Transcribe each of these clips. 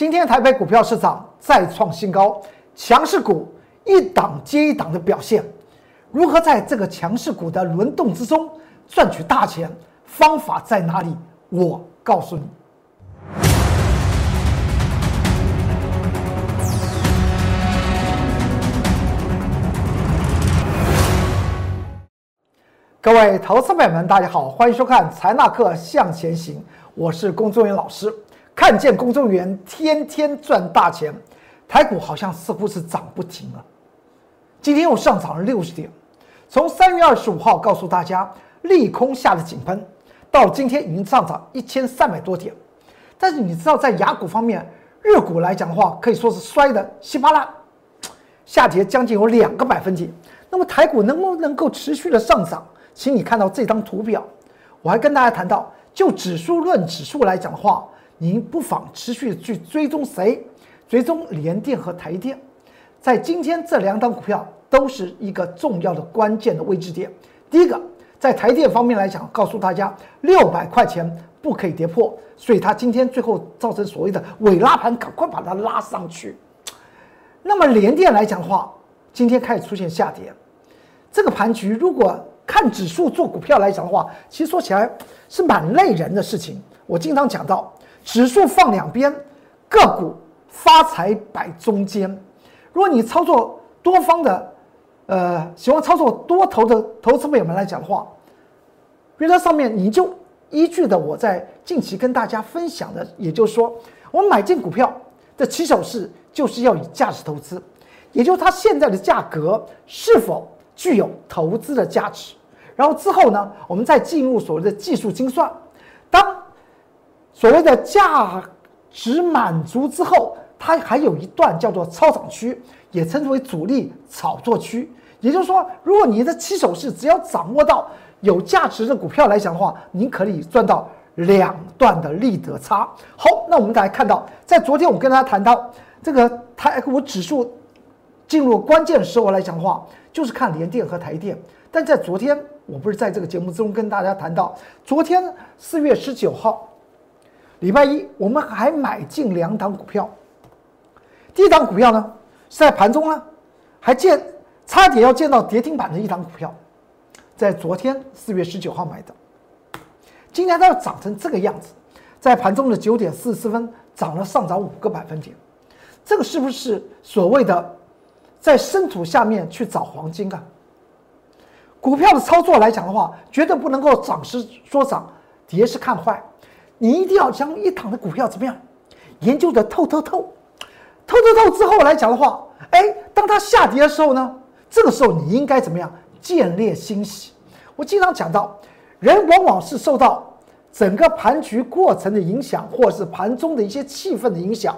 今天台北股票市场再创新高，强势股一档接一档的表现。如何在这个强势股的轮动之中赚取大钱？方法在哪里？我告诉你。各位投资朋友们，大家好，欢迎收看财纳课向前行，我是龚宗元老师。看见龚宗元天天赚大钱，台股好像似乎是涨不停了，今天又上涨了六十点。从三月二十五号告诉大家利空下的井喷，到今天已经上涨一千三百多点。但是你知道，在雅股方面，日股来讲的话，可以说是摔得稀巴烂，下跌将近有两个百分点。那么台股能不能够持续的上涨？请你看到这张图表，我还跟大家谈到，就指数论指数来讲的话，您不妨持续去追踪谁？追踪联电和台电，在今天这两档股票都是一个重要的关键的位置点。第一个，在台电方面来讲，告诉大家六百块钱不可以跌破，所以它今天最后造成所谓的尾拉盘，赶快把它拉上去。那么联电来讲的话，今天开始出现下跌，这个盘局如果。看指数做股票来讲的话，其实说起来是蛮累人的事情。我经常讲到，指数放两边，个股发财摆中间。如果你操作多方的，呃，喜欢操作多头的投资朋友们来讲的话，原则上面你就依据的我在近期跟大家分享的，也就是说，我买进股票的起手式就是要以价值投资，也就是它现在的价格是否具有投资的价值。然后之后呢，我们再进入所谓的技术精算。当所谓的价值满足之后，它还有一段叫做超涨区，也称之为主力炒作区。也就是说，如果你的起手是只要掌握到有价值的股票来讲的话，您可以赚到两段的利得差。好，那我们大家看到，在昨天我跟大家谈到这个台股指数进入关键时候来讲的话，就是看联电和台电。但在昨天。我不是在这个节目中跟大家谈到，昨天四月十九号，礼拜一，我们还买进两档股票。第一档股票呢是在盘中呢，还见差点要见到跌停板的一档股票，在昨天四月十九号买的，今天它要涨成这个样子，在盘中的九点四十四分涨了上涨五个百分点，这个是不是所谓的在深土下面去找黄金啊？股票的操作来讲的话，绝对不能够涨是说涨，跌是看坏。你一定要将一档的股票怎么样研究的透透透，透透透之后来讲的话，哎，当它下跌的时候呢，这个时候你应该怎么样见猎欣喜？我经常讲到，人往往是受到整个盘局过程的影响，或是盘中的一些气氛的影响，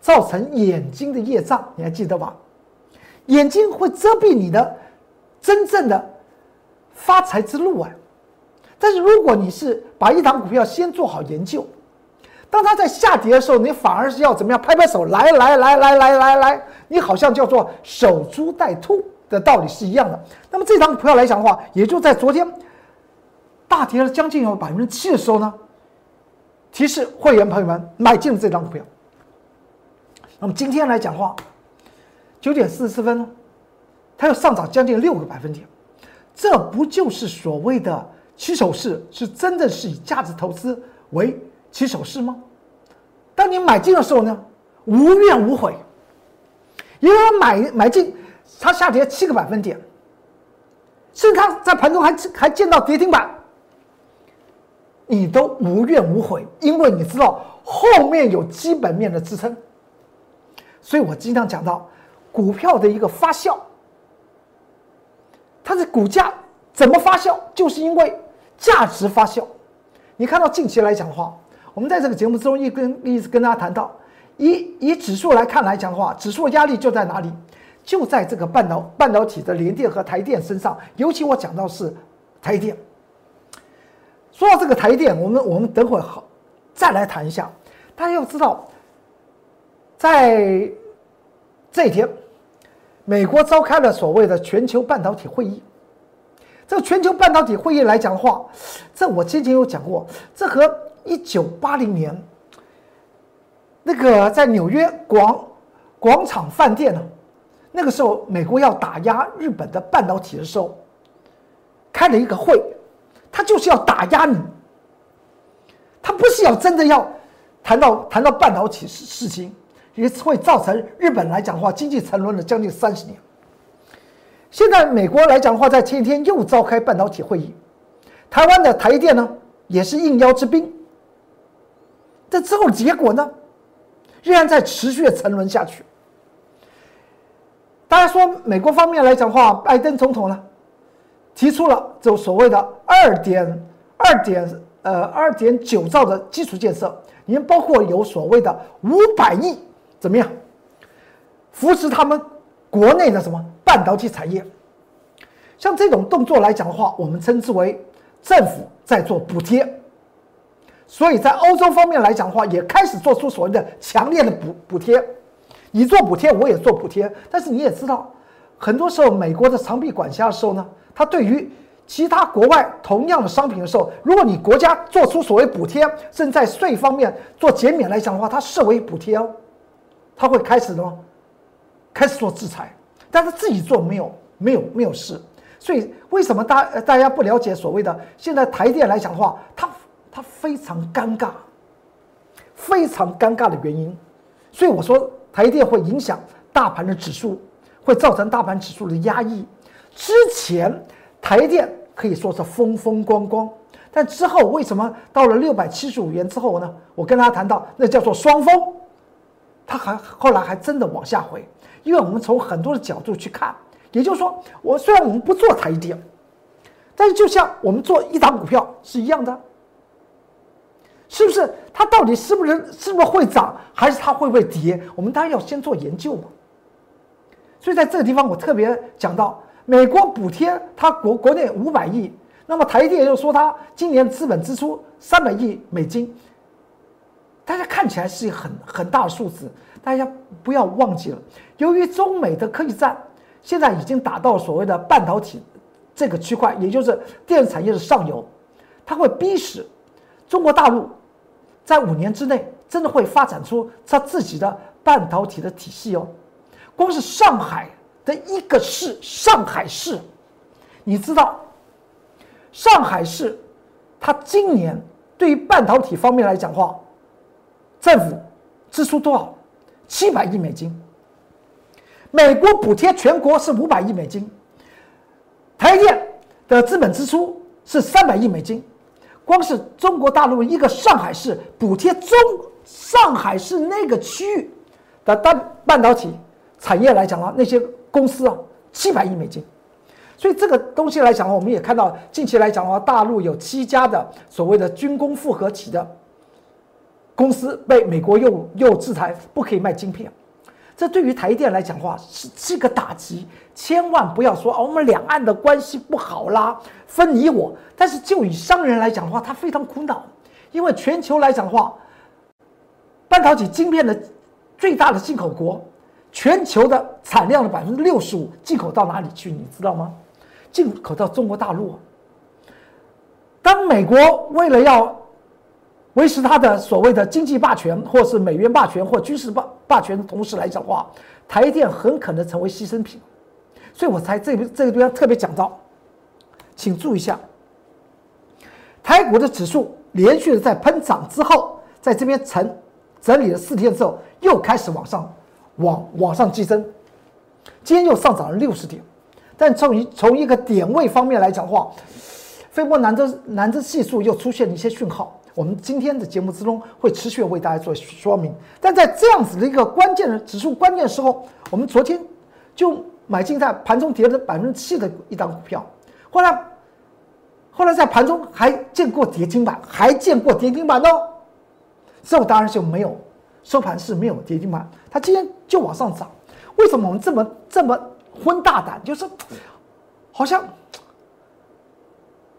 造成眼睛的业障。你还记得吧？眼睛会遮蔽你的真正的。发财之路啊！但是如果你是把一档股票先做好研究，当它在下跌的时候，你反而是要怎么样？拍拍手，来来来来来来来，你好像叫做守株待兔的道理是一样的。那么这档股票来讲的话，也就在昨天大跌了将近有百分之七的时候呢，提示会员朋友们买进了这张股票。那么今天来讲的话，九点四十四分，它又上涨将近六个百分点。这不就是所谓的起手式？是真的是以价值投资为起手式吗？当你买进的时候呢，无怨无悔，因为买买进它下跌七个百分点，甚至它在盘中还还见到跌停板，你都无怨无悔，因为你知道后面有基本面的支撑。所以我经常讲到股票的一个发酵。它的股价怎么发酵？就是因为价值发酵。你看到近期来讲的话，我们在这个节目之中一跟一直跟大家谈到，以以指数来看来讲的话，指数压力就在哪里？就在这个半导半导体的联电和台电身上。尤其我讲到是台电。说到这个台电，我们我们等会好再来谈一下。大家要知道，在这一天。美国召开了所谓的全球半导体会议。这个全球半导体会议来讲的话，这我之前有讲过，这和一九八零年那个在纽约广广场饭店呢，那个时候美国要打压日本的半导体的时候，开了一个会，他就是要打压你，他不是要真的要谈到谈到半导体事事情，也会造成日本来讲的话经济沉沦了将近三十年。现在美国来讲的话，在前一天又召开半导体会议，台湾的台电呢也是应邀之宾，这之后结果呢？仍然在持续的沉沦下去。大家说，美国方面来讲的话，拜登总统呢提出了就所谓的二点二点呃二点九兆的基础建设，里面包括有所谓的五百亿，怎么样扶持他们国内的什么半导体产业？像这种动作来讲的话，我们称之为政府在做补贴。所以在欧洲方面来讲的话，也开始做出所谓的强烈的补补贴。你做补贴，我也做补贴。但是你也知道，很多时候美国的长臂管辖的时候呢，它对于其他国外同样的商品的时候，如果你国家做出所谓补贴，甚至在税方面做减免来讲的话，它视为补贴哦，它会开始么？开始做制裁。但是自己做没有没有没有事。所以为什么大大家不了解所谓的现在台电来讲的话，它？它非常尴尬，非常尴尬的原因，所以我说台电会影响大盘的指数，会造成大盘指数的压抑。之前台电可以说是风风光光，但之后为什么到了六百七十五元之后呢？我跟大家谈到，那叫做双峰，它还后来还真的往下回，因为我们从很多的角度去看，也就是说，我虽然我们不做台电，但是就像我们做一档股票是一样的。是不是它到底是不是是不是会涨，还是它会不会跌？我们当然要先做研究嘛。所以在这个地方，我特别讲到，美国补贴它国国内五百亿，那么台电又说它今年资本支出三百亿美金，大家看起来是很很大的数字，大家不要忘记了，由于中美的科技战现在已经打到所谓的半导体这个区块，也就是电子产业的上游，它会逼使中国大陆。在五年之内，真的会发展出它自己的半导体的体系哦。光是上海的一个市，上海市，你知道，上海市，它今年对于半导体方面来讲话，政府支出多少？七百亿美金。美国补贴全国是五百亿美金，台电的资本支出是三百亿美金。光是中国大陆一个上海市补贴中上海市那个区域的半半导体产业来讲啊，那些公司啊，七百亿美金。所以这个东西来讲的话，我们也看到近期来讲的话，大陆有七家的所谓的军工复合体的公司被美国又又制裁，不可以卖晶片。这对于台电来讲的话是这个打击，千万不要说哦，我们两岸的关系不好啦，分你我。但是就以商人来讲的话，他非常苦恼，因为全球来讲的话，半导体晶片的最大的进口国，全球的产量的百分之六十五进口到哪里去？你知道吗？进口到中国大陆。当美国为了要维持它的所谓的经济霸权，或是美元霸权，或军事霸霸权的同时来讲的话，台电很可能成为牺牲品，所以我才这这个地方特别讲到，请注意一下，台股的指数连续的在喷涨之后，在这边整整理了四天之后，又开始往上往往上激增，今天又上涨了六十点，但从一从一个点位方面来讲的话，飞波南州南州系数又出现了一些讯号。我们今天的节目之中会持续为大家做说明，但在这样子的一个关键的指数关键时候，我们昨天就买进在盘中跌了百分之七的一档股票，后来后来在盘中还见过跌停板，还见过跌停板哦，之后当然就没有收盘是没有跌停板，它今天就往上涨，为什么我们这么这么昏大胆？就是好像。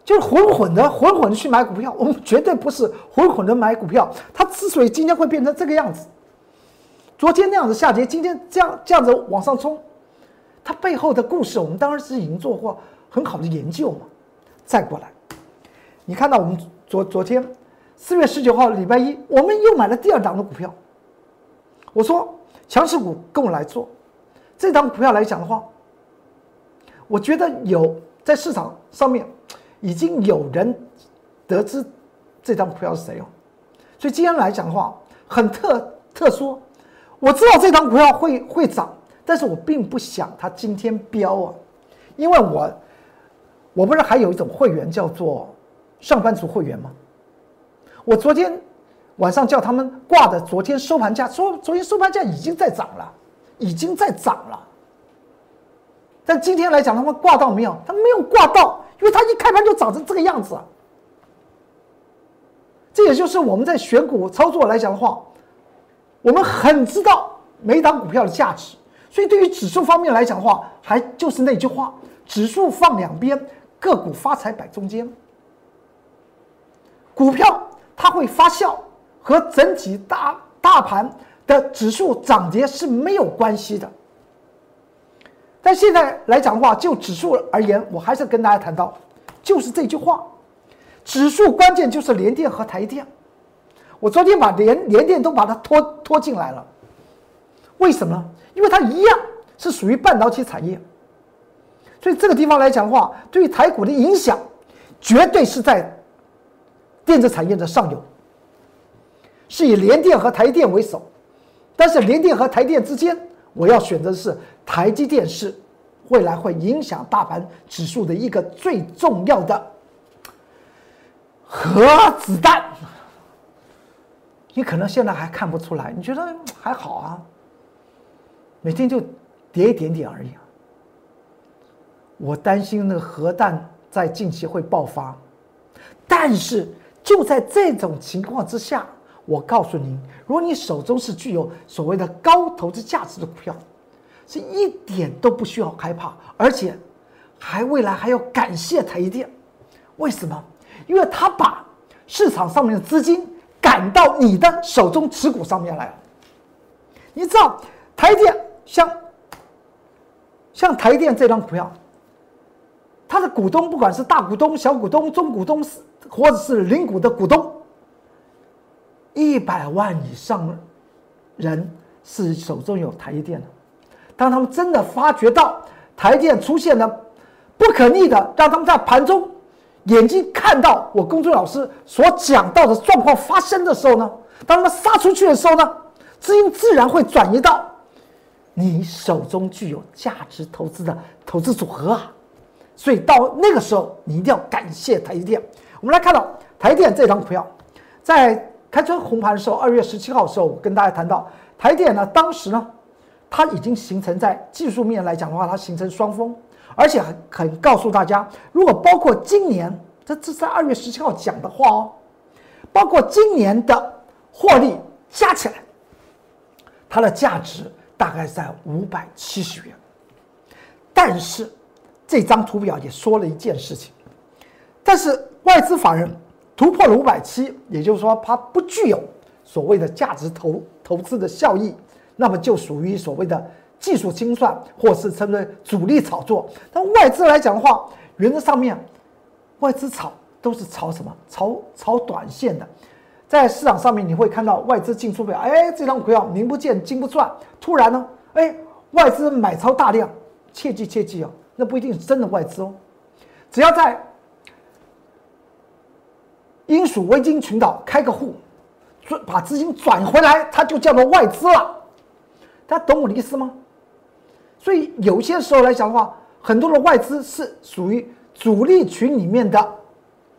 就是混混的，混混的去买股票，我们绝对不是混混的买股票。它之所以今天会变成这个样子，昨天那样子下跌，今天这样这样子往上冲，它背后的故事，我们当然是已经做过很好的研究嘛。再过来，你看到我们昨昨天四月十九号礼拜一，我们又买了第二档的股票，我说强势股跟我来做，这张股票来讲的话，我觉得有在市场上面已经有人得知这张股票是谁哦，所以今天来讲的话很特特殊，我知道这张股票会会涨，但是我并不想它今天飙啊，因为我我不是还有一种会员叫做上班族会员吗？我昨天。晚上叫他们挂的，昨天收盘价说昨天收盘价已经在涨了，已经在涨了。但今天来讲，他们挂到没有？他没有挂到，因为他一开盘就涨成这个样子。这也就是我们在选股操作来讲的话，我们很知道每档股票的价值。所以对于指数方面来讲的话，还就是那句话：指数放两边，个股发财摆中间。股票它会发酵。和整体大大盘的指数涨跌是没有关系的。但现在来讲的话，就指数而言，我还是跟大家谈到，就是这句话：指数关键就是联电和台电。我昨天把联联电都把它拖拖进来了，为什么？因为它一样是属于半导体产业，所以这个地方来讲的话，对于台股的影响，绝对是在电子产业的上游。是以联电和台电为首，但是联电和台电之间，我要选择的是台积电，是未来会影响大盘指数的一个最重要的核子弹。你可能现在还看不出来，你觉得还好啊？每天就跌一点点而已。我担心那个核弹在近期会爆发，但是就在这种情况之下。我告诉您，如果你手中是具有所谓的高投资价值的股票，是一点都不需要害怕，而且还未来还要感谢台积电。为什么？因为他把市场上面的资金赶到你的手中持股上面来了。你知道台电像像台电这张股票，它的股东不管是大股东、小股东、中股东，或者是零股的股东。一百万以上人是手中有台积电的，当他们真的发觉到台电出现了不可逆的，让他们在盘中眼睛看到我公众老师所讲到的状况发生的时候呢，当他们杀出去的时候呢，资金自然会转移到你手中具有价值投资的投资组合啊，所以到那个时候你一定要感谢台积电。我们来看到台电这张股票在。开春红盘的时候，二月十七号的时候，我跟大家谈到台电呢，当时呢，它已经形成在技术面来讲的话，它形成双峰，而且很很告诉大家，如果包括今年，这这在二月十七号讲的话哦，包括今年的获利加起来，它的价值大概在五百七十元。但是这张图表也说了一件事情，但是外资法人。突破了五百七，也就是说它不具有所谓的价值投投资的效益，那么就属于所谓的技术清算，或是称为主力炒作。但外资来讲的话，原则上面，外资炒都是炒什么？炒炒短线的。在市场上面你会看到外资进出表，哎，这张股票名不见经不传，突然呢，哎，外资买超大量，切记切记哦，那不一定是真的外资哦，只要在。英属维京群岛开个户，转把资金转回来，它就叫做外资了。大家懂我的意思吗？所以有些时候来讲的话，很多的外资是属于主力群里面的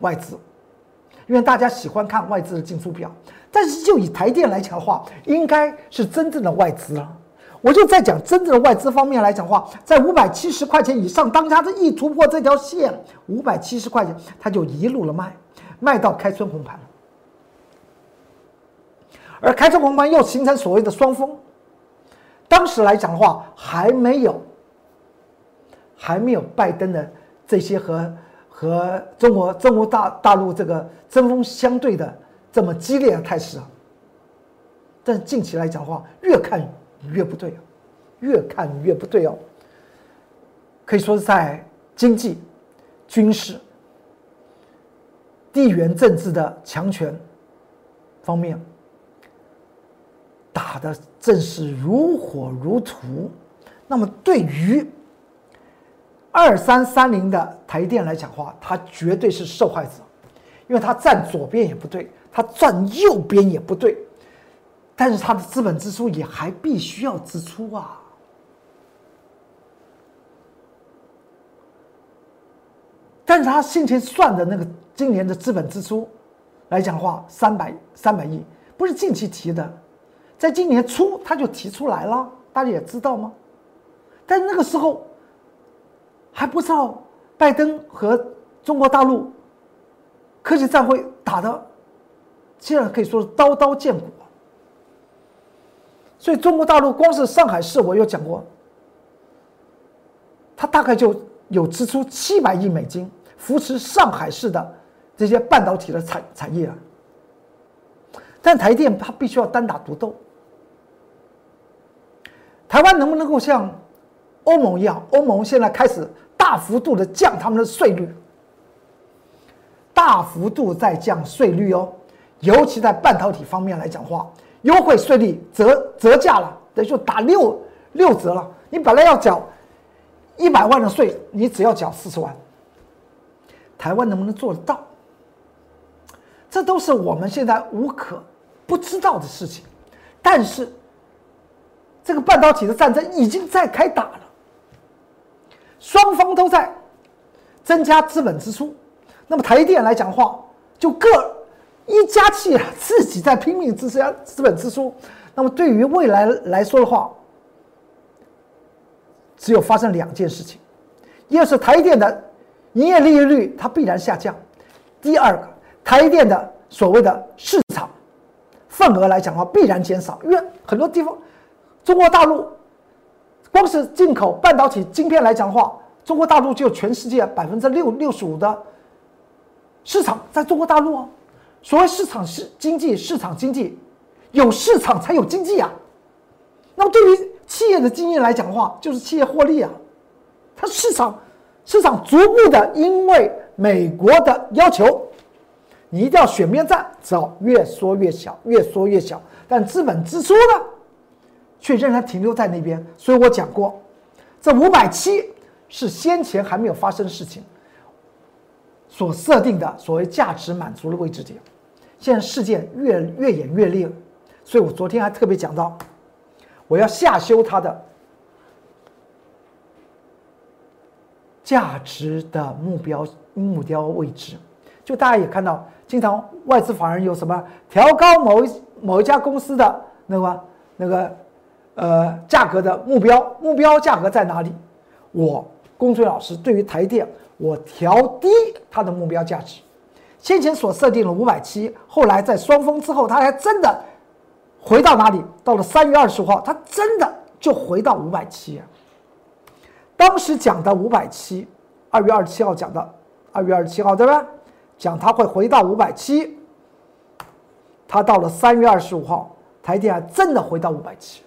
外资，因为大家喜欢看外资的进出表。但是就以台电来讲的话，应该是真正的外资了。我就在讲真正的外资方面来讲的话，在五百七十块钱以上，当它这一突破这条线，五百七十块钱，它就一路的卖。卖到开春红盘，而开春红盘又形成所谓的双峰。当时来讲的话，还没有，还没有拜登的这些和和中国中国大大陆这个针锋相对的这么激烈的态势啊。但是近期来讲的话，越看越不对，越看越不对哦。可以说是在经济、军事。地缘政治的强权方面，打的正是如火如荼。那么对于二三三零的台电来讲话，它绝对是受害者，因为它站左边也不对，它站右边也不对，但是它的资本支出也还必须要支出啊。但是他先前算的那个今年的资本支出来讲话，三百三百亿，不是近期提的，在今年初他就提出来了，大家也知道吗？但那个时候还不知道拜登和中国大陆科技战会打的，现在可以说是刀刀见骨。所以中国大陆光是上海市，我有讲过，他大概就有支出七百亿美金。扶持上海市的这些半导体的产产业啊，但台电它必须要单打独斗。台湾能不能够像欧盟一样？欧盟现在开始大幅度的降他们的税率，大幅度在降税率哦，尤其在半导体方面来讲话，优惠税率折折价了，等于说打六六折了。你本来要缴一百万的税，你只要缴四十万。台湾能不能做得到？这都是我们现在无可不知道的事情。但是，这个半导体的战争已经在开打了，双方都在增加资本支出。那么台电来讲话，就各一家企业自己在拼命支加资本支出。那么对于未来来说的话，只有发生两件事情：一个是台电的。营业利润率它必然下降。第二个，台电的所谓的市场份额来讲的话，必然减少，因为很多地方，中国大陆光是进口半导体晶片来讲的话，中国大陆就全世界百分之六六十五的市场在中国大陆啊。所谓市场是经济，市场经济有市场才有经济啊。那么对于企业的经验来讲的话，就是企业获利啊，它市场。市场逐步的因为美国的要求，你一定要选边站，只要越缩越小，越缩越小。但资本支出呢，却仍然停留在那边。所以我讲过，这五百七是先前还没有发生的事情所设定的所谓价值满足的位置点。现在事件越越演越烈，所以我昨天还特别讲到，我要下修它的。价值的目标目标位置，就大家也看到，经常外资法人有什么调高某一某一家公司的那个那个呃价格的目标目标价格在哪里？我龚俊老师对于台电，我调低它的目标价值，先前所设定了五百七，后来在双峰之后，它还真的回到哪里？到了三月二十五号，它真的就回到五百七。当时讲的五百七，二月二十七号讲的，二月二十七号对吧？讲它会回到五百七，它到了三月二十五号，台电还真的回到五百七。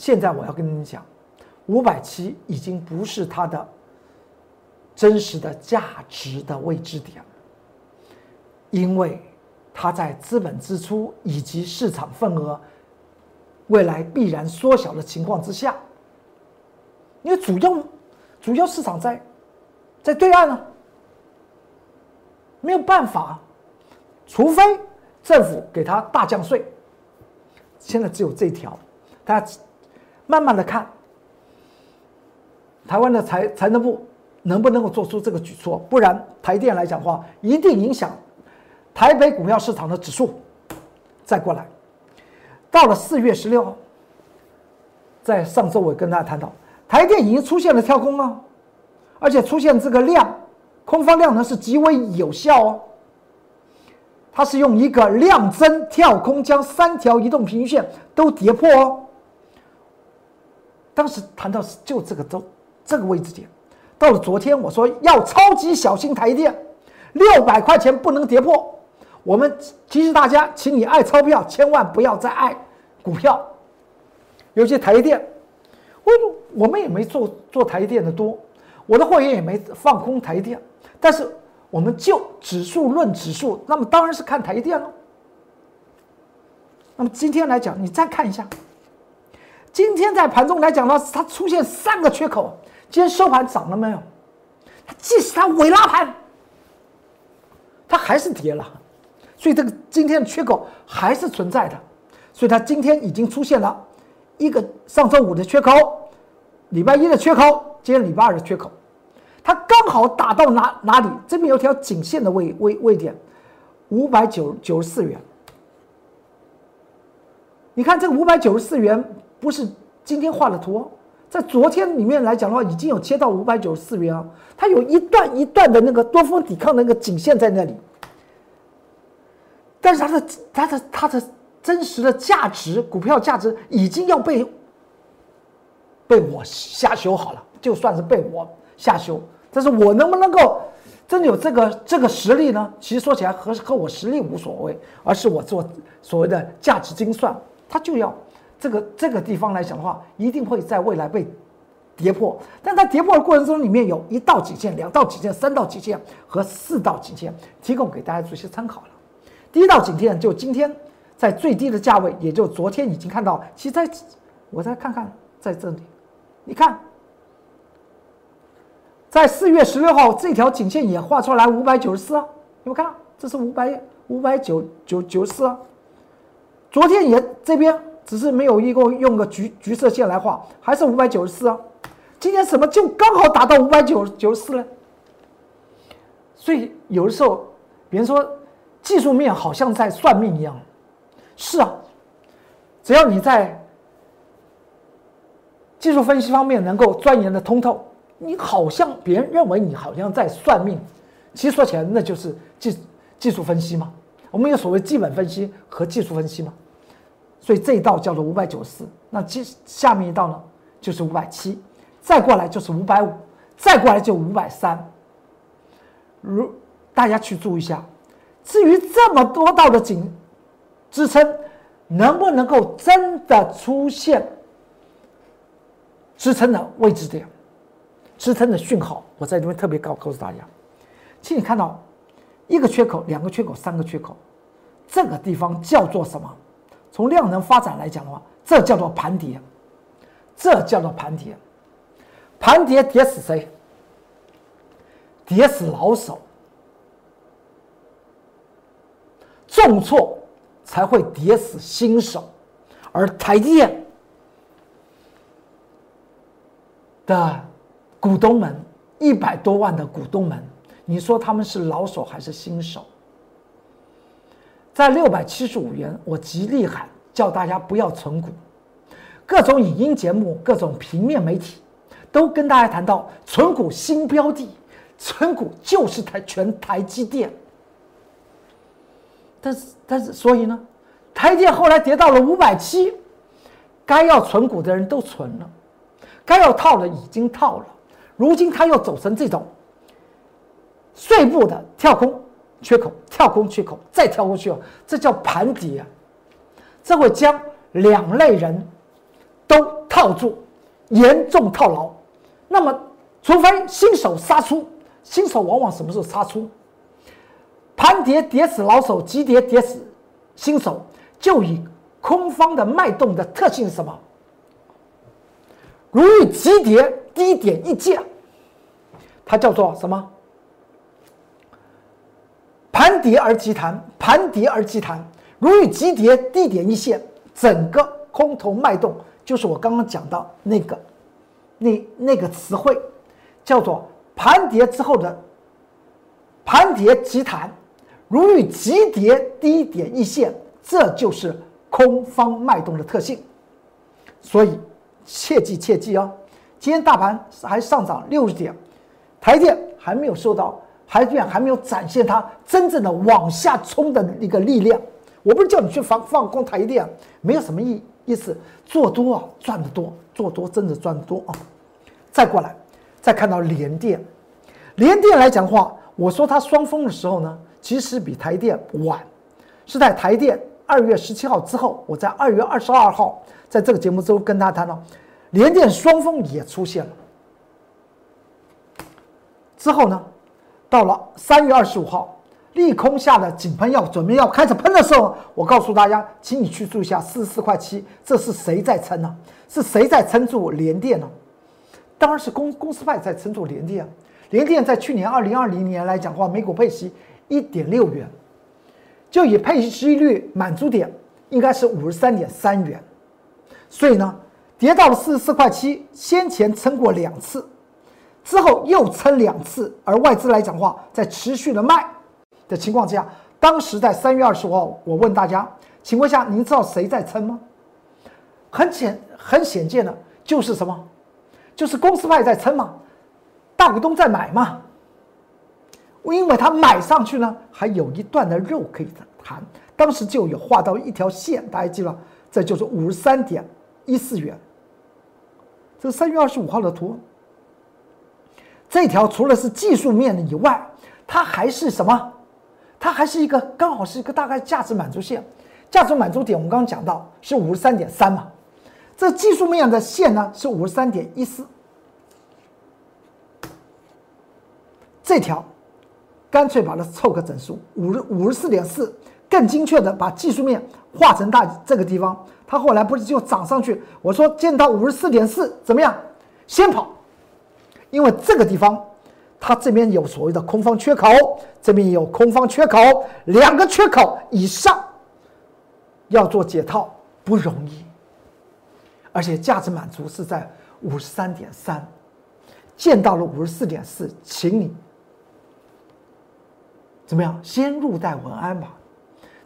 现在我要跟你们讲，五百七已经不是它的真实的价值的位置点了，因为它在资本支出以及市场份额未来必然缩小的情况之下。因为主要主要市场在在对岸呢，没有办法，除非政府给它大降税。现在只有这条，大家慢慢的看，台湾的财财政部能不能够做出这个举措？不然台电来讲的话，一定影响台北股票市场的指数。再过来，到了四月十六号，在上周我跟大家谈到。台电已经出现了跳空啊，而且出现这个量，空方量能是极为有效哦。它是用一个量增跳空，将三条移动平均线都跌破哦。当时谈到是就这个周这个位置点，到了昨天我说要超级小心台电，六百块钱不能跌破。我们提示大家，请你爱钞票，千万不要再爱股票，尤其台电。我我们也没做做台电的多，我的会员也没放空台电，但是我们就指数论指数，那么当然是看台电了。那么今天来讲，你再看一下，今天在盘中来讲呢，它出现三个缺口，今天收盘涨了没有？它即使它尾拉盘，它还是跌了，所以这个今天的缺口还是存在的，所以它今天已经出现了一个上周五的缺口，礼拜一的缺口，今天礼拜二的缺口，它刚好打到哪哪里？这边有条颈线的位位位点，五百九九十四元。你看这个五百九十四元不是今天画的图，在昨天里面来讲的话，已经有切到五百九十四元啊，它有一段一段的那个多方抵抗的那个颈线在那里，但是它的它的它的真实的价值，股票价值已经要被被我下修好了，就算是被我下修，但是我能不能够真的有这个这个实力呢？其实说起来和和我实力无所谓，而是我做所谓的价值精算。它就要这个这个地方来讲的话，一定会在未来被跌破。但在跌破的过程中，里面有一道颈线、两道颈线、三道颈线和四道颈线，提供给大家做一些参考了。第一道颈线就今天在最低的价位，也就昨天已经看到。其实在我再看看在这里，你看，在四月十六号这条颈线也画出来五百九十四啊，你们看？这是五百五百九九九十四啊。昨天也这边只是没有一个用个橘橘色线来画，还是五百九十四啊。今天怎么就刚好达到五百九九十四呢？所以有的时候别人说技术面好像在算命一样，是啊，只要你在技术分析方面能够钻研的通透，你好像别人认为你好像在算命，其实说起来那就是技技术分析嘛。我们有所谓基本分析和技术分析嘛，所以这一道叫做五百九十四，那接下面一道呢就是五百七，再过来就是五百五，再过来就五百三。如大家去注意一下，至于这么多道的颈支撑，能不能够真的出现支撑的位置点、支撑的讯号？我在这边特别告告诉大家，请你看到。一个缺口，两个缺口，三个缺口，这个地方叫做什么？从量能发展来讲的话，这叫做盘跌，这叫做盘跌。盘跌跌死谁？跌死老手。重挫才会跌死新手，而台积电的股东们，一百多万的股东们。你说他们是老手还是新手？在六百七十五元，我极力喊叫大家不要存股。各种影音节目、各种平面媒体都跟大家谈到存股新标的，存股就是台全台积电。但是，但是，所以呢，台电后来跌到了五百七，该要存股的人都存了，该要套的已经套了，如今他又走成这种。碎步的跳空缺口，跳空缺口，再跳过去哦，这叫盘底啊！这会将两类人都套住，严重套牢。那么，除非新手杀出，新手往往什么时候杀出？盘跌跌死老手，急跌跌死新手，就以空方的脉动的特性是什么？如遇急跌低点一见，它叫做什么？盘跌而急弹，盘跌而急弹，如遇急跌低点一线，整个空头脉动就是我刚刚讲到那个，那那个词汇，叫做盘跌之后的盘跌急弹，如遇急跌低点一线，这就是空方脉动的特性。所以切记切记哦，今天大盘还上涨六十点，台电还没有受到。台积电还没有展现它真正的往下冲的一个力量。我不是叫你去放放空台积电，没有什么意意思。做多啊，赚得多，做多真的赚得多啊。再过来，再看到联电，联电来讲话，我说它双峰的时候呢，其实比台电晚，是在台电二月十七号之后。我在二月二十二号在这个节目中跟他谈到，联电双峰也出现了。之后呢？到了三月二十五号，利空下的井喷要准备要开始喷的时候，我告诉大家，请你去注意一下四十四块七，这是谁在撑呢？是谁在撑住联电呢？当然是公公司派在撑住联电啊。联电在去年二零二零年来讲的话，每股配息一点六元，就以配息率满足点应该是五十三点三元，所以呢，跌到了四十四块七，先前撑过两次，之后又撑两次，而外资来讲话，在持续的卖。的情况之下，当时在三月二十五号，我问大家，请问一下，您知道谁在撑吗？很显很显见的，就是什么？就是公司派在撑嘛，大股东在买嘛。因为他买上去呢，还有一段的肉可以谈。当时就有画到一条线，大家记了，这就是五十三点一四元。这是三月二十五号的图。这条除了是技术面的以外，它还是什么？它还是一个刚好是一个大概价值满足线，价值满足点我们刚刚讲到是五十三点三嘛，这技术面的线呢是五十三点一四，这条干脆把它凑个整数五十五十四点四，更精确的把技术面画成大这个地方，它后来不是就涨上去？我说见到五十四点四怎么样？先跑，因为这个地方。它这边有所谓的空方缺口，这边也有空方缺口，两个缺口以上要做解套不容易，而且价值满足是在五十三点三，见到了五十四点四，请你怎么样？先入袋文安吧。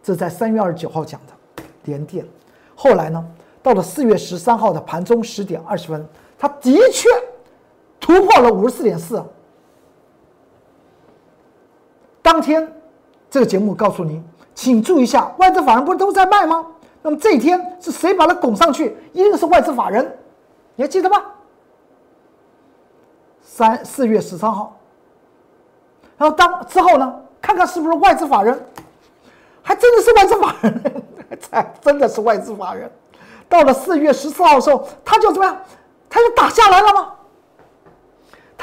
这在三月二十九号讲的连电，后来呢，到了四月十三号的盘中十点二十分，它的确突破了五十四点四。当天，这个节目告诉您，请注意一下，外资法人不是都在卖吗？那么这一天是谁把它拱上去？一定是外资法人，你还记得吗？三四月十三号，然后当之后呢，看看是不是外资法人，还真的是外资法人，才 真的是外资法人。到了四月十四号的时候，他就怎么样？他就打下来了吗？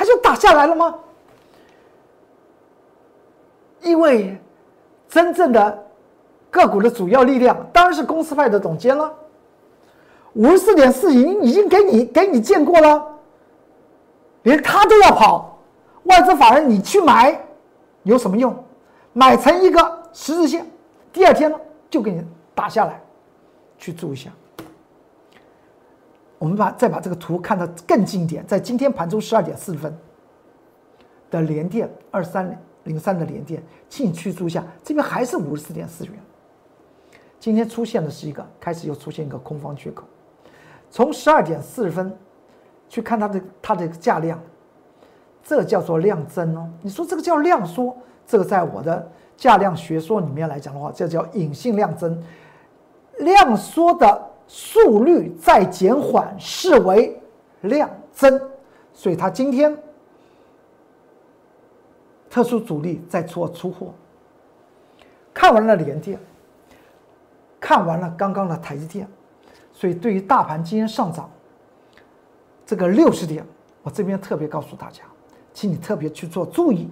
他就打下来了吗？因为真正的个股的主要力量当然是公司派的总监了。五十四点四已经已经给你给你见过了，连他都要跑，外资法人你去买有什么用？买成一个十字线，第二天呢就给你打下来，去注一下。我们把再把这个图看得更近一点，在今天盘中十二点四十分的连电二三。零三的连电，请你去注意一下，这边还是五十四点四元。今天出现的是一个开始又出现一个空方缺口，从十二点四十分去看它的它的价量，这叫做量增哦。你说这个叫量缩，这个在我的价量学说里面来讲的话，这叫隐性量增。量缩的速率在减缓，视为量增，所以它今天。特殊主力在做出货，看完了联电，看完了刚刚的台积电，所以对于大盘今天上涨这个六十点，我这边特别告诉大家，请你特别去做注意。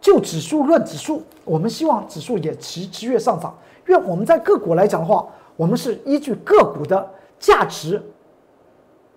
就指数论指数，我们希望指数也持持续上涨，因为我们在个股来讲的话，我们是依据个股的价值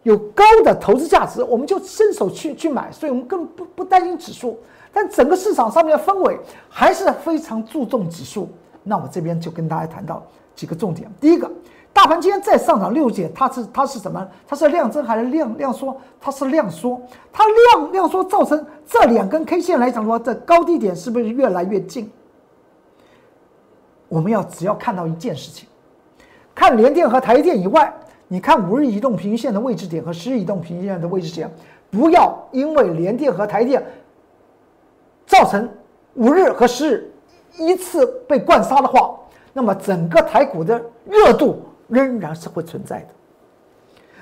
有高的投资价值，我们就伸手去去买，所以我们根本不不担心指数。但整个市场上面的氛围还是非常注重指数。那我这边就跟大家谈到几个重点。第一个，大盘今天再上涨六点，它是它是什么？它是量增还是量量缩？它是量缩。它量量缩造成这两根 K 线来讲的话，这高低点是不是越来越近？我们要只要看到一件事情，看联电和台电以外，你看五日移动平均线的位置点和十日移动平均线的位置点，不要因为联电和台电。造成五日和十日依次被灌杀的话，那么整个台股的热度仍然是会存在的。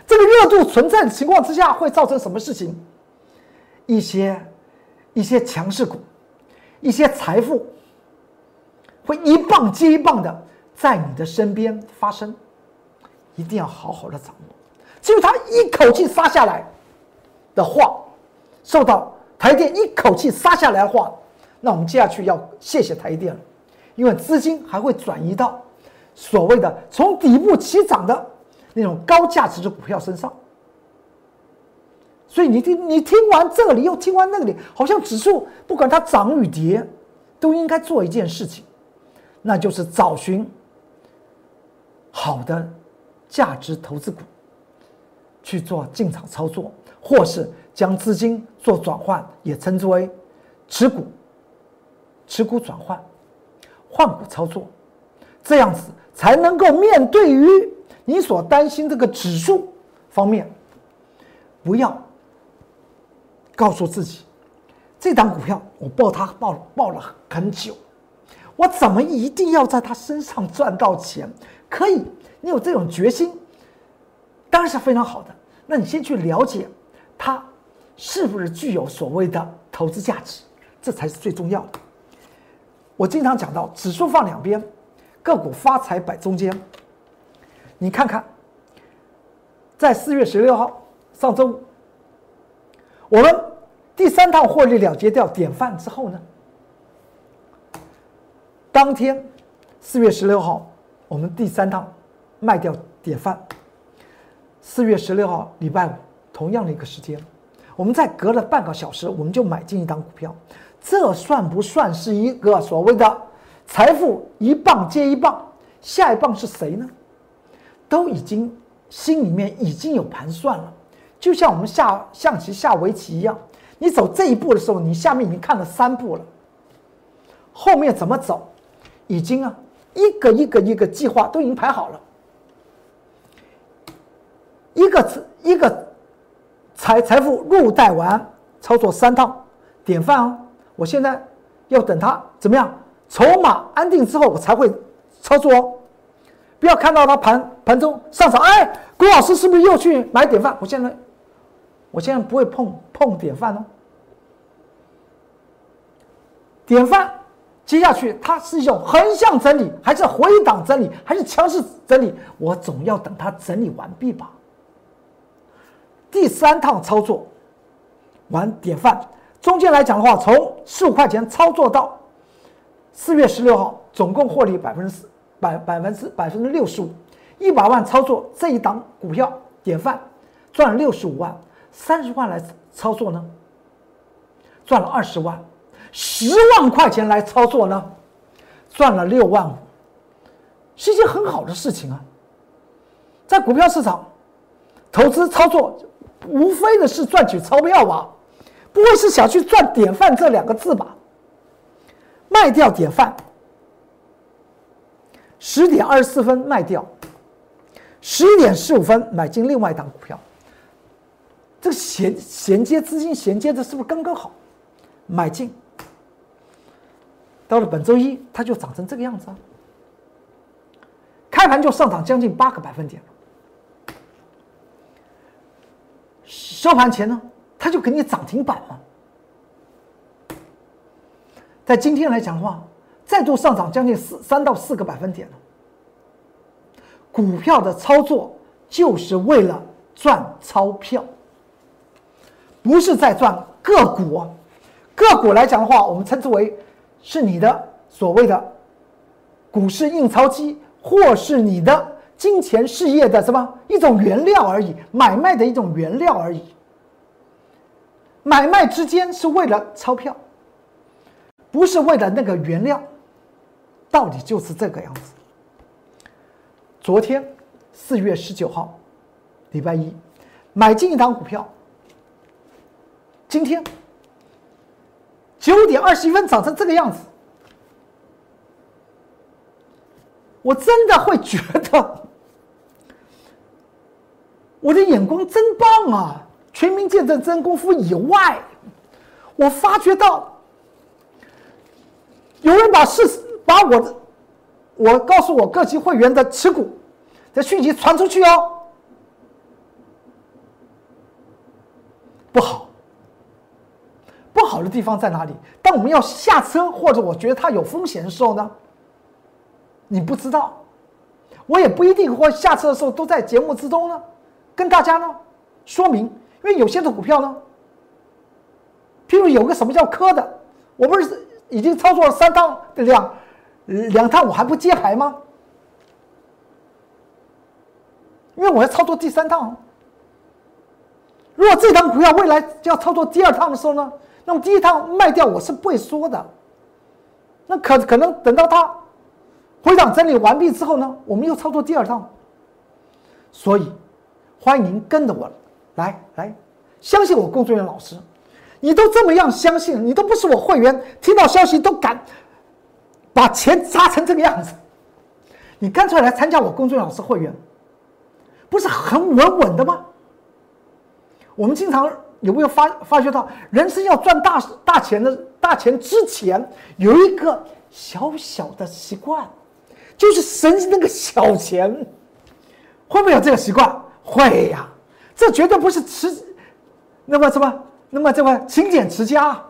这个热度存在的情况之下，会造成什么事情？一些一些强势股，一些财富会一棒接一棒的在你的身边发生，一定要好好的掌握。只有他一口气杀下来的话，受到。台电一口气杀下来的话，那我们接下去要谢谢台电了，因为资金还会转移到所谓的从底部起涨的那种高价值的股票身上。所以你听，你听完这里又听完那里，好像指数不管它涨与跌，都应该做一件事情，那就是找寻好的价值投资股去做进场操作，或是将资金做转换，也称之为持股、持股转换、换股操作，这样子才能够面对于你所担心这个指数方面，不要。告诉自己，这档股票我抱它抱抱了很久，我怎么一定要在它身上赚到钱？可以，你有这种决心，当然是非常好的。那你先去了解它是不是具有所谓的投资价值，这才是最重要的。我经常讲到，指数放两边，个股发财摆中间。你看看，在四月十六号上周五，我们。第三趟获利了结掉典范之后呢，当天四月十六号，我们第三趟卖掉典范。四月十六号礼拜五，同样的一个时间，我们再隔了半个小时，我们就买进一档股票。这算不算是一个所谓的财富一棒接一棒？下一棒是谁呢？都已经心里面已经有盘算了，就像我们下象棋下围棋一样。你走这一步的时候，你下面已经看了三步了，后面怎么走，已经啊一个一个一个计划都已经排好了，一个一个财财富入袋完操作三套典范啊！我现在要等它怎么样，筹码安定之后我才会操作哦，不要看到它盘盘中上涨，哎，郭老师是不是又去买典范？我现在。我现在不会碰碰典范哦，典范接下去它是一种横向整理，还是回档整理，还是强势整理？我总要等它整理完毕吧。第三趟操作完典范，中间来讲的话，从十五块钱操作到四月十六号，总共获利百分之四百百分之百分之六十五，一百万操作这一档股票典范赚了六十五万。三十万来操作呢，赚了二十万；十万块钱来操作呢，赚了六万五，是一件很好的事情啊。在股票市场投资操作，无非的是赚取钞票吧，不会是想去赚典范这两个字吧？卖掉典范，十点二十四分卖掉，十一点十五分买进另外一档股票。这衔衔接资金衔接的是不是刚刚好？买进，到了本周一，它就涨成这个样子啊！开盘就上涨将近八个百分点，收盘前呢，它就给你涨停板了。在今天来讲的话，再度上涨将近四三到四个百分点了。股票的操作就是为了赚钞票。不是在赚个股，个股来讲的话，我们称之为是你的所谓的股市印钞机，或是你的金钱事业的什么一种原料而已，买卖的一种原料而已。买卖之间是为了钞票，不是为了那个原料，道理就是这个样子。昨天四月十九号，礼拜一，买进一档股票。今天九点二十一分涨成这个样子，我真的会觉得我的眼光真棒啊！全民见证真功夫以外，我发觉到有人把事把我的我告诉我各级会员的持股的讯息传出去哦，不好。不好的地方在哪里？当我们要下车，或者我觉得它有风险的时候呢？你不知道，我也不一定会下车的时候都在节目之中呢，跟大家呢说明。因为有些的股票呢，譬如有个什么叫科的，我不是已经操作了三趟两两趟，我还不接牌吗？因为我要操作第三趟。如果这张股票未来要操作第二趟的时候呢，那么第一趟卖掉我是不会说的。那可可能等到它回档整理完毕之后呢，我们又操作第二趟。所以，欢迎您跟着我来来，相信我工作人员老师。你都这么样相信，你都不是我会员，听到消息都敢把钱砸成这个样子，你干脆来参加我工作人员老师会员，不是很稳稳的吗？我们经常有没有发发觉到，人生要赚大大钱的大钱之前，有一个小小的习惯，就是省那个小钱，会不会有这个习惯？会呀，这绝对不是吃，那么什么？那么这个勤俭持家，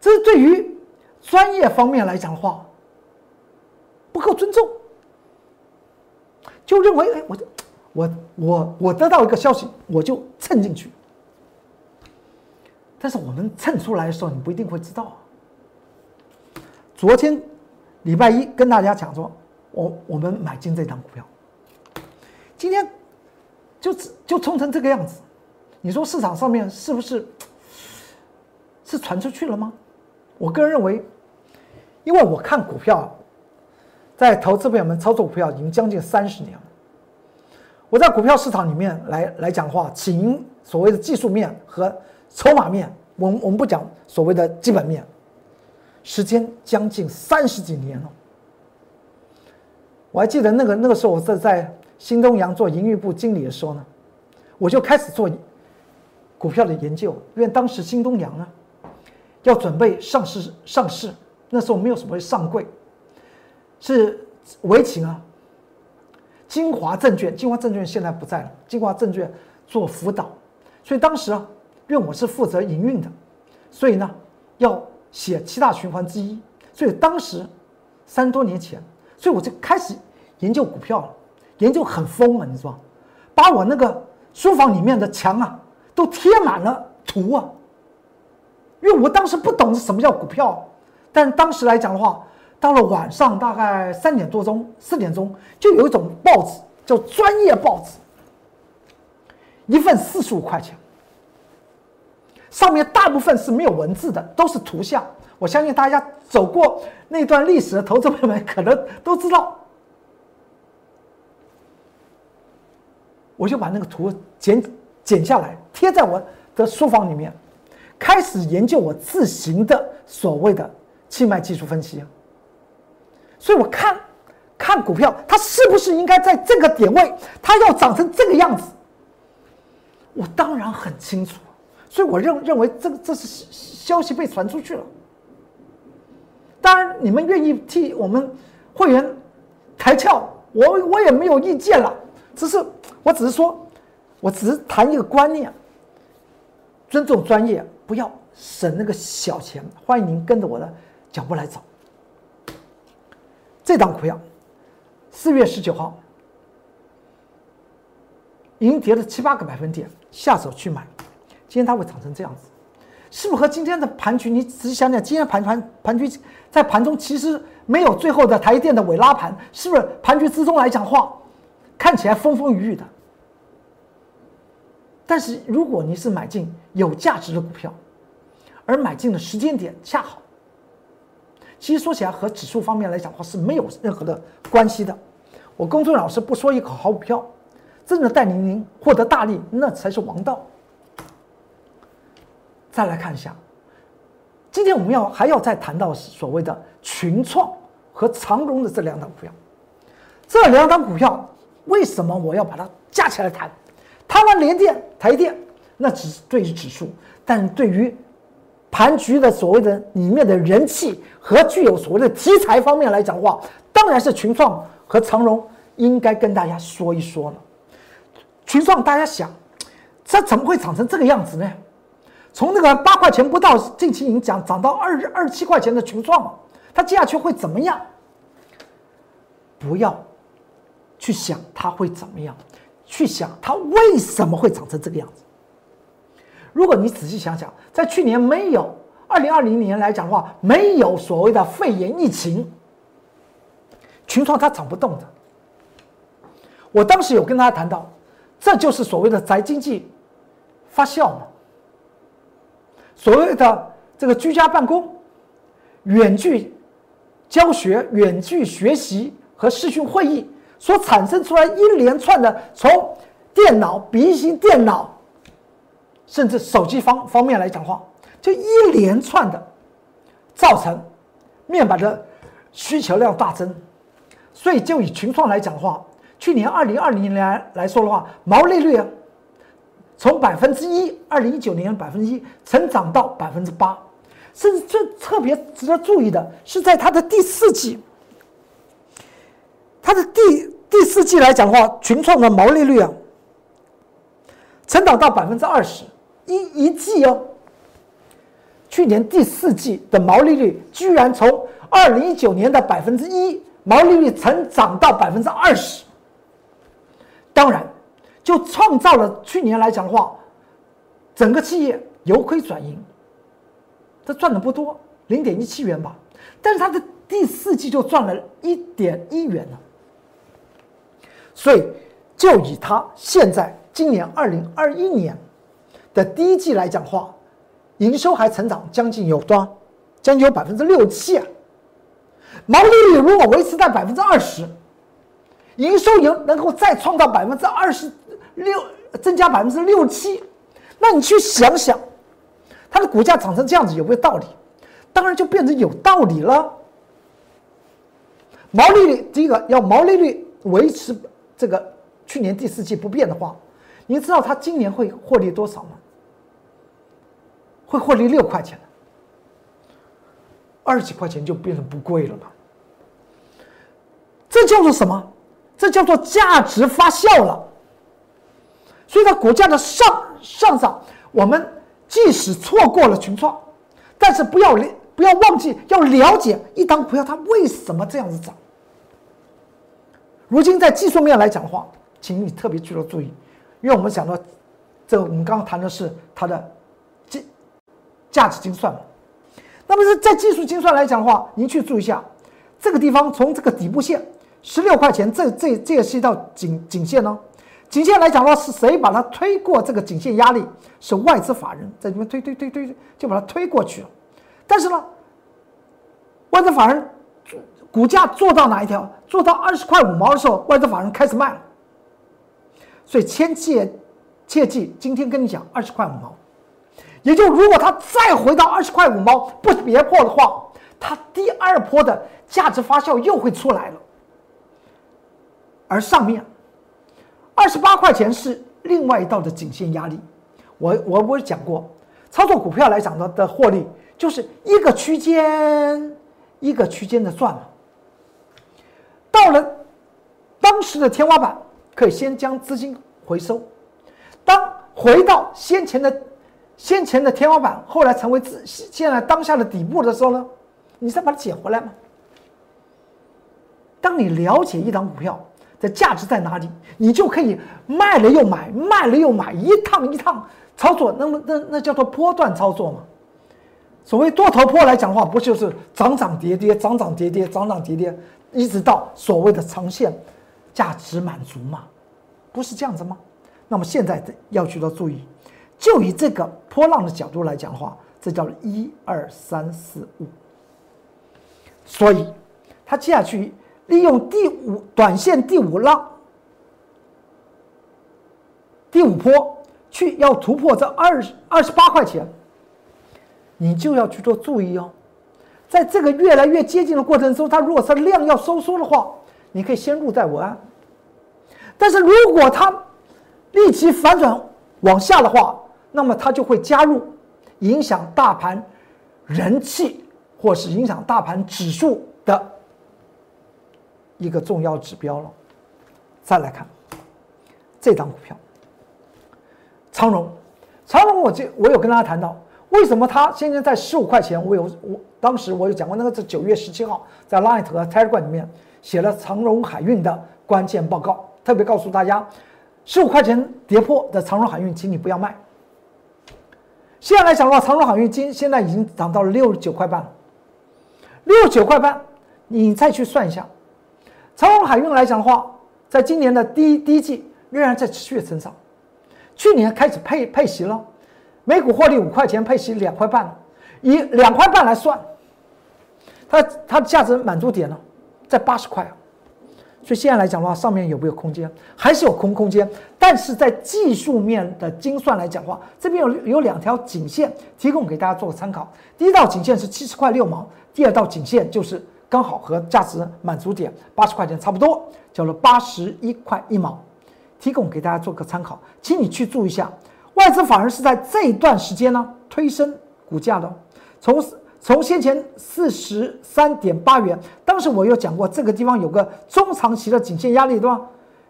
这是对于专业方面来讲的话，不够尊重，就认为哎，我我我我得到一个消息，我就蹭进去。但是我们蹭出来的时候，你不一定会知道。啊昨天礼拜一跟大家讲说，我我们买进这张股票，今天就就冲成这个样子。你说市场上面是不是是传出去了吗？我个人认为，因为我看股票，在投资朋友们操作股票已经将近三十年了。我在股票市场里面来来讲话，仅所谓的技术面和筹码面，我们我们不讲所谓的基本面，时间将近三十几年了。我还记得那个那个时候我在在新东阳做营运部经理的时候呢，我就开始做。股票的研究，因为当时新东阳呢要准备上市上市，那时候没有什么上柜，是围请啊，金华证券，金华证券现在不在了，金华证券做辅导，所以当时啊，因为我是负责营运的，所以呢要写七大循环之一，所以当时三多年前，所以我就开始研究股票了，研究很疯啊，你知道把我那个书房里面的墙啊。都贴满了图啊！因为我当时不懂什么叫股票，但当时来讲的话，到了晚上大概三点多钟、四点钟，就有一种报纸叫专业报纸，一份四十五块钱，上面大部分是没有文字的，都是图像。我相信大家走过那段历史的投资朋友们可能都知道，我就把那个图剪。剪下来贴在我的书房里面，开始研究我自行的所谓的气脉技术分析。所以我看看股票，它是不是应该在这个点位，它要长成这个样子？我当然很清楚，所以我认认为这个这是消息被传出去了。当然，你们愿意替我们会员抬轿，我我也没有意见了，只是我只是说。我只是谈一个观念，尊重专业，不要省那个小钱。欢迎您跟着我的脚步来走。这档股票，四月十九号已经跌了七八个百分点，下手去买，今天它会涨成这样子，是不是和今天的盘局？你仔细想想，今天盘盘盘局在盘中其实没有最后的台电的尾拉盘，是不是盘局之中来讲话，看起来风风雨雨的？但是如果你是买进有价值的股票，而买进的时间点恰好，其实说起来和指数方面来讲的话是没有任何的关系的。我公众老师不说一口好股票，真的带领您获得大利，那才是王道。再来看一下，今天我们要还要再谈到所谓的群创和长荣的这两档股票，这两档股票为什么我要把它加起来谈？他们联电、台电，那只是对于指数，但对于盘局的所谓的里面的人气和具有所谓的题材方面来讲的话，当然是群创和长荣应该跟大家说一说了。群创，大家想，这怎么会涨成这个样子呢？从那个八块钱不到，近期已经涨涨到二二七块钱的群创，它接下去会怎么样？不要去想它会怎么样。去想它为什么会长成这个样子。如果你仔细想想，在去年没有二零二零年来讲的话，没有所谓的肺炎疫情，群创它涨不动的。我当时有跟大家谈到，这就是所谓的宅经济发酵嘛。所谓的这个居家办公、远距教学、远距学习和视讯会议所产生出来一连串的从电脑、笔型电脑，甚至手机方方面来讲话，就一连串的造成面板的需求量大增。所以就以群创来讲的话。去年二零二零年来来说的话，毛利率啊，从百分之一，二零一九年百分之一，成长到百分之八，甚至最特别值得注意的是，在它的第四季，它的第第四季来讲的话，群创的毛利率啊，成长到百分之二十一一季哦，去年第四季的毛利率居然从二零一九年的百分之一，毛利率成长到百分之二十。当然，就创造了去年来讲的话，整个企业由亏转盈，这赚的不多，零点一七元吧。但是它的第四季就赚了一点一元了。所以，就以它现在今年二零二一年的第一季来讲话，营收还成长将近有多？将近有百分之六七啊。毛利率如果维持在百分之二十。营收有能够再创造百分之二十六，增加百分之六七，那你去想想，它的股价涨成这样子有没有道理？当然就变成有道理了。毛利率第一个要毛利率维持这个去年第四季不变的话，你知道它今年会获利多少吗？会获利六块钱，二十几块钱就变成不贵了嘛。这叫做什么？这叫做价值发酵了，所以它股价的上上涨，我们即使错过了群创，但是不要不要忘记要了解一档股票它为什么这样子涨。如今在技术面来讲的话，请你特别去做注意，因为我们讲到这个，我们刚刚谈的是它的价值精算嘛。那么是在技术精算来讲的话，您去注意一下这个地方，从这个底部线。十六块钱，这这这也是一道颈颈线哦。颈线来讲的话，是谁把它推过这个颈线压力？是外资法人在这边推推推推，就把它推过去了。但是呢，外资法人股价做到哪一条？做到二十块五毛的时候，外资法人开始卖了。所以千切切记，今天跟你讲二十块五毛，也就如果它再回到二十块五毛不跌破的话，它第二波的价值发酵又会出来了。而上面二十八块钱是另外一道的颈线压力，我我我讲过，操作股票来讲的的获利就是一个区间一个区间的赚嘛。到了当时的天花板，可以先将资金回收，当回到先前的先前的天花板，后来成为自现在当下的底部的时候呢，你再把它捡回来嘛。当你了解一档股票。的价值在哪里？你就可以卖了又买，卖了又买，一趟一趟操作。那么，那那叫做波段操作嘛？所谓多头波来讲的话，不就是涨涨跌跌，涨涨跌跌，涨涨跌跌，一直到所谓的长线价值满足嘛？不是这样子吗？那么现在要去做注意，就以这个波浪的角度来讲的话，这叫一二三四五。所以，它接下去。利用第五短线第五浪，第五波去要突破这二二十八块钱，你就要去做注意哦。在这个越来越接近的过程中，它如果是量要收缩的话，你可以先入在我安。但是如果它立即反转往下的话，那么它就会加入影响大盘人气或是影响大盘指数的。一个重要指标了，再来看这张股票，长荣。长荣，我这我有跟大家谈到，为什么它现在在十五块钱？我有我当时我有讲过，那个是九月十七号在 Light 和 Telegram 里面写了长荣海运的关键报告，特别告诉大家，十五块钱跌破的长荣海运，请你不要卖。现在来讲的话，长荣海运今现在已经涨到了六十九块半了，六十九块半，你再去算一下，长荣海运来讲的话，在今年的第一第一季仍然在持续的增长，去年开始配配息了，每股获利五块钱，配息两块半，以两块半来算，它它的价值满足点呢，在八十块啊。所以现在来讲的话，上面有没有空间？还是有空空间。但是在技术面的精算来讲的话，这边有有两条颈线提供给大家做个参考。第一道颈线是七十块六毛，第二道颈线就是刚好和价值满足点八十块钱差不多，叫做八十一块一毛，提供给大家做个参考。请你去注意一下，外资反而是在这一段时间呢推升股价的，从。从先前四十三点八元，当时我有讲过，这个地方有个中长期的颈线压力，对吧？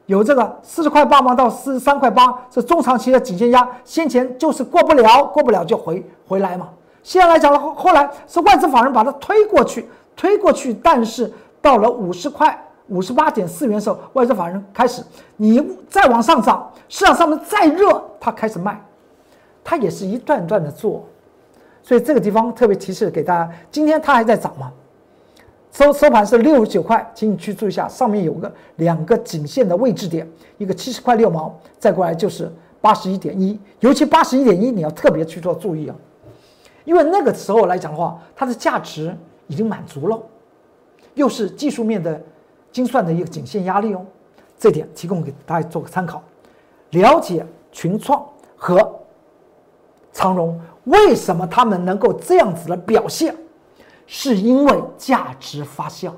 有这个四十块八毛到四十三块八，是中长期的颈线压，先前就是过不了，过不了就回回来嘛。现在来讲了，后后来是外资法人把它推过去，推过去，但是到了五十块五十八点四元的时候，外资法人开始，你再往上涨，市场上面再热，它开始卖，它也是一段段的做。所以这个地方特别提示给大家，今天它还在涨吗？收收盘是六十九块，请你去注意一下，上面有个两个颈线的位置点，一个七十块六毛，再过来就是八十一点一，尤其八十一点一你要特别去做注意啊，因为那个时候来讲的话，它的价值已经满足了，又是技术面的精算的一个颈线压力哦，这点提供给大家做个参考，了解群创和长荣。为什么他们能够这样子的表现？是因为价值发酵。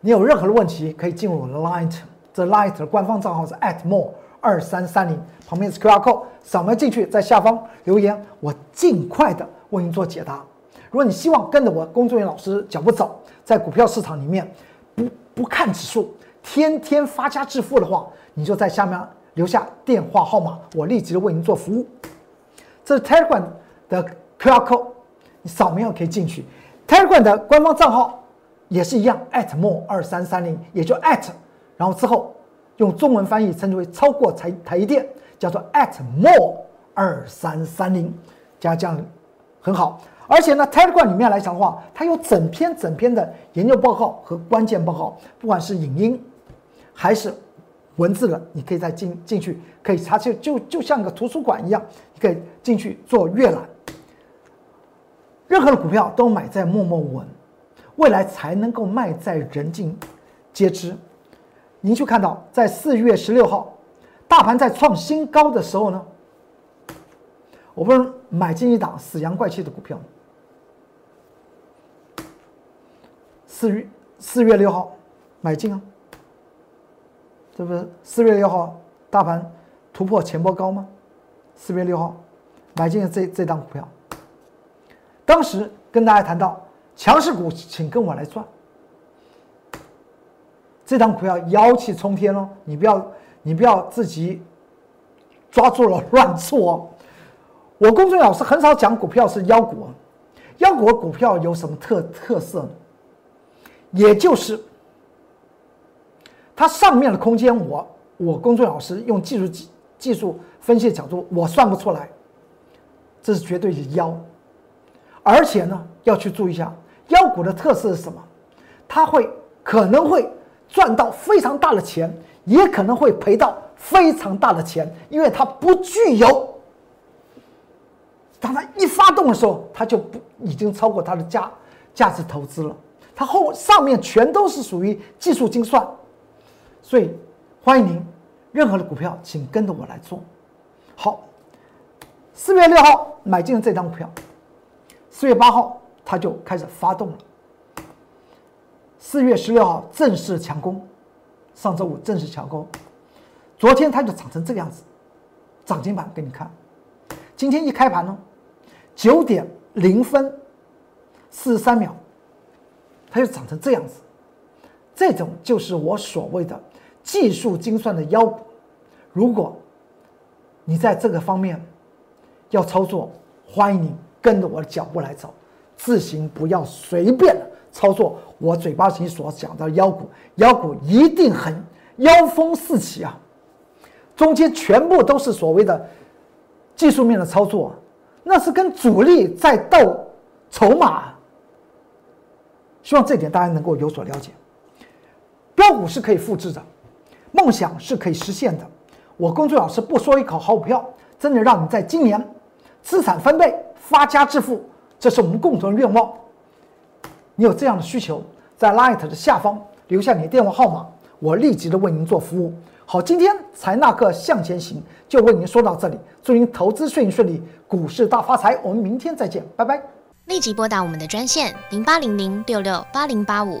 你有任何的问题，可以进入我的 Light，这 Light 的官方账号是 atmore 二三三零，旁边是 QR code，扫描进去，在下方留言，我尽快的为您做解答。如果你希望跟着我工作人员老师脚步走，在股票市场里面不不看指数，天天发家致富的话，你就在下面。留下电话号码，我立即的为您做服务。这是 Telegram 的 QR code，你扫描可以进去。Telegram 的官方账号也是一样，at，@more 二三三零，也就 at，然后之后用中文翻译称之为超过台台电，叫做 at @more 二三三零，加这样很好。而且呢，Telegram 里面来讲的话，它有整篇整篇的研究报告和关键报告，不管是影音还是。文字的，你可以再进进去，可以查就就就像个图书馆一样，你可以进去做阅览。任何的股票都买在默默无闻，未来才能够卖在人尽皆知。您去看到，在四月十六号，大盘在创新高的时候呢，我不是买进一档死阳怪气的股票。四月四月六号买进啊。这不是四月六号大盘突破前波高吗？四月六号买进这这档股票，当时跟大家谈到强势股，请跟我来赚。这档股票妖气冲天哦，你不要你不要自己抓住了乱做。我公孙老师很少讲股票是妖股，妖股股票有什么特特色呢？也就是。它上面的空间，我我工作老师用技术技技术分析的角度，我算不出来，这是绝对是妖。而且呢，要去注意一下，妖股的特色是什么？它会可能会赚到非常大的钱，也可能会赔到非常大的钱，因为它不具有，当它一发动的时候，它就不已经超过它的价价值投资了，它后上面全都是属于技术精算。所以，欢迎您，任何的股票，请跟着我来做。好，四月六号买进了这张股票，四月八号它就开始发动了。四月十六号正式强攻，上周五正式强攻，昨天它就涨成这个样子，涨停板给你看。今天一开盘呢，九点零分四十三秒，它就涨成这样子。这种就是我所谓的。技术精算的妖股，如果你在这个方面要操作，欢迎你跟着我的脚步来走，自行不要随便操作。我嘴巴里所讲的妖股，妖股一定很妖风四起啊，中间全部都是所谓的技术面的操作，那是跟主力在斗筹码。希望这点大家能够有所了解。标股是可以复制的，梦想是可以实现的。我工作老师不说一口好股票，真的让你在今年资产翻倍、发家致富，这是我们共同的愿望。你有这样的需求，在 Light 的下方留下你的电话号码，我立即的为您做服务。好，今天财纳克向前行就为您说到这里，祝您投资顺利顺利，股市大发财。我们明天再见，拜拜。立即拨打我们的专线零八零零六六八零八五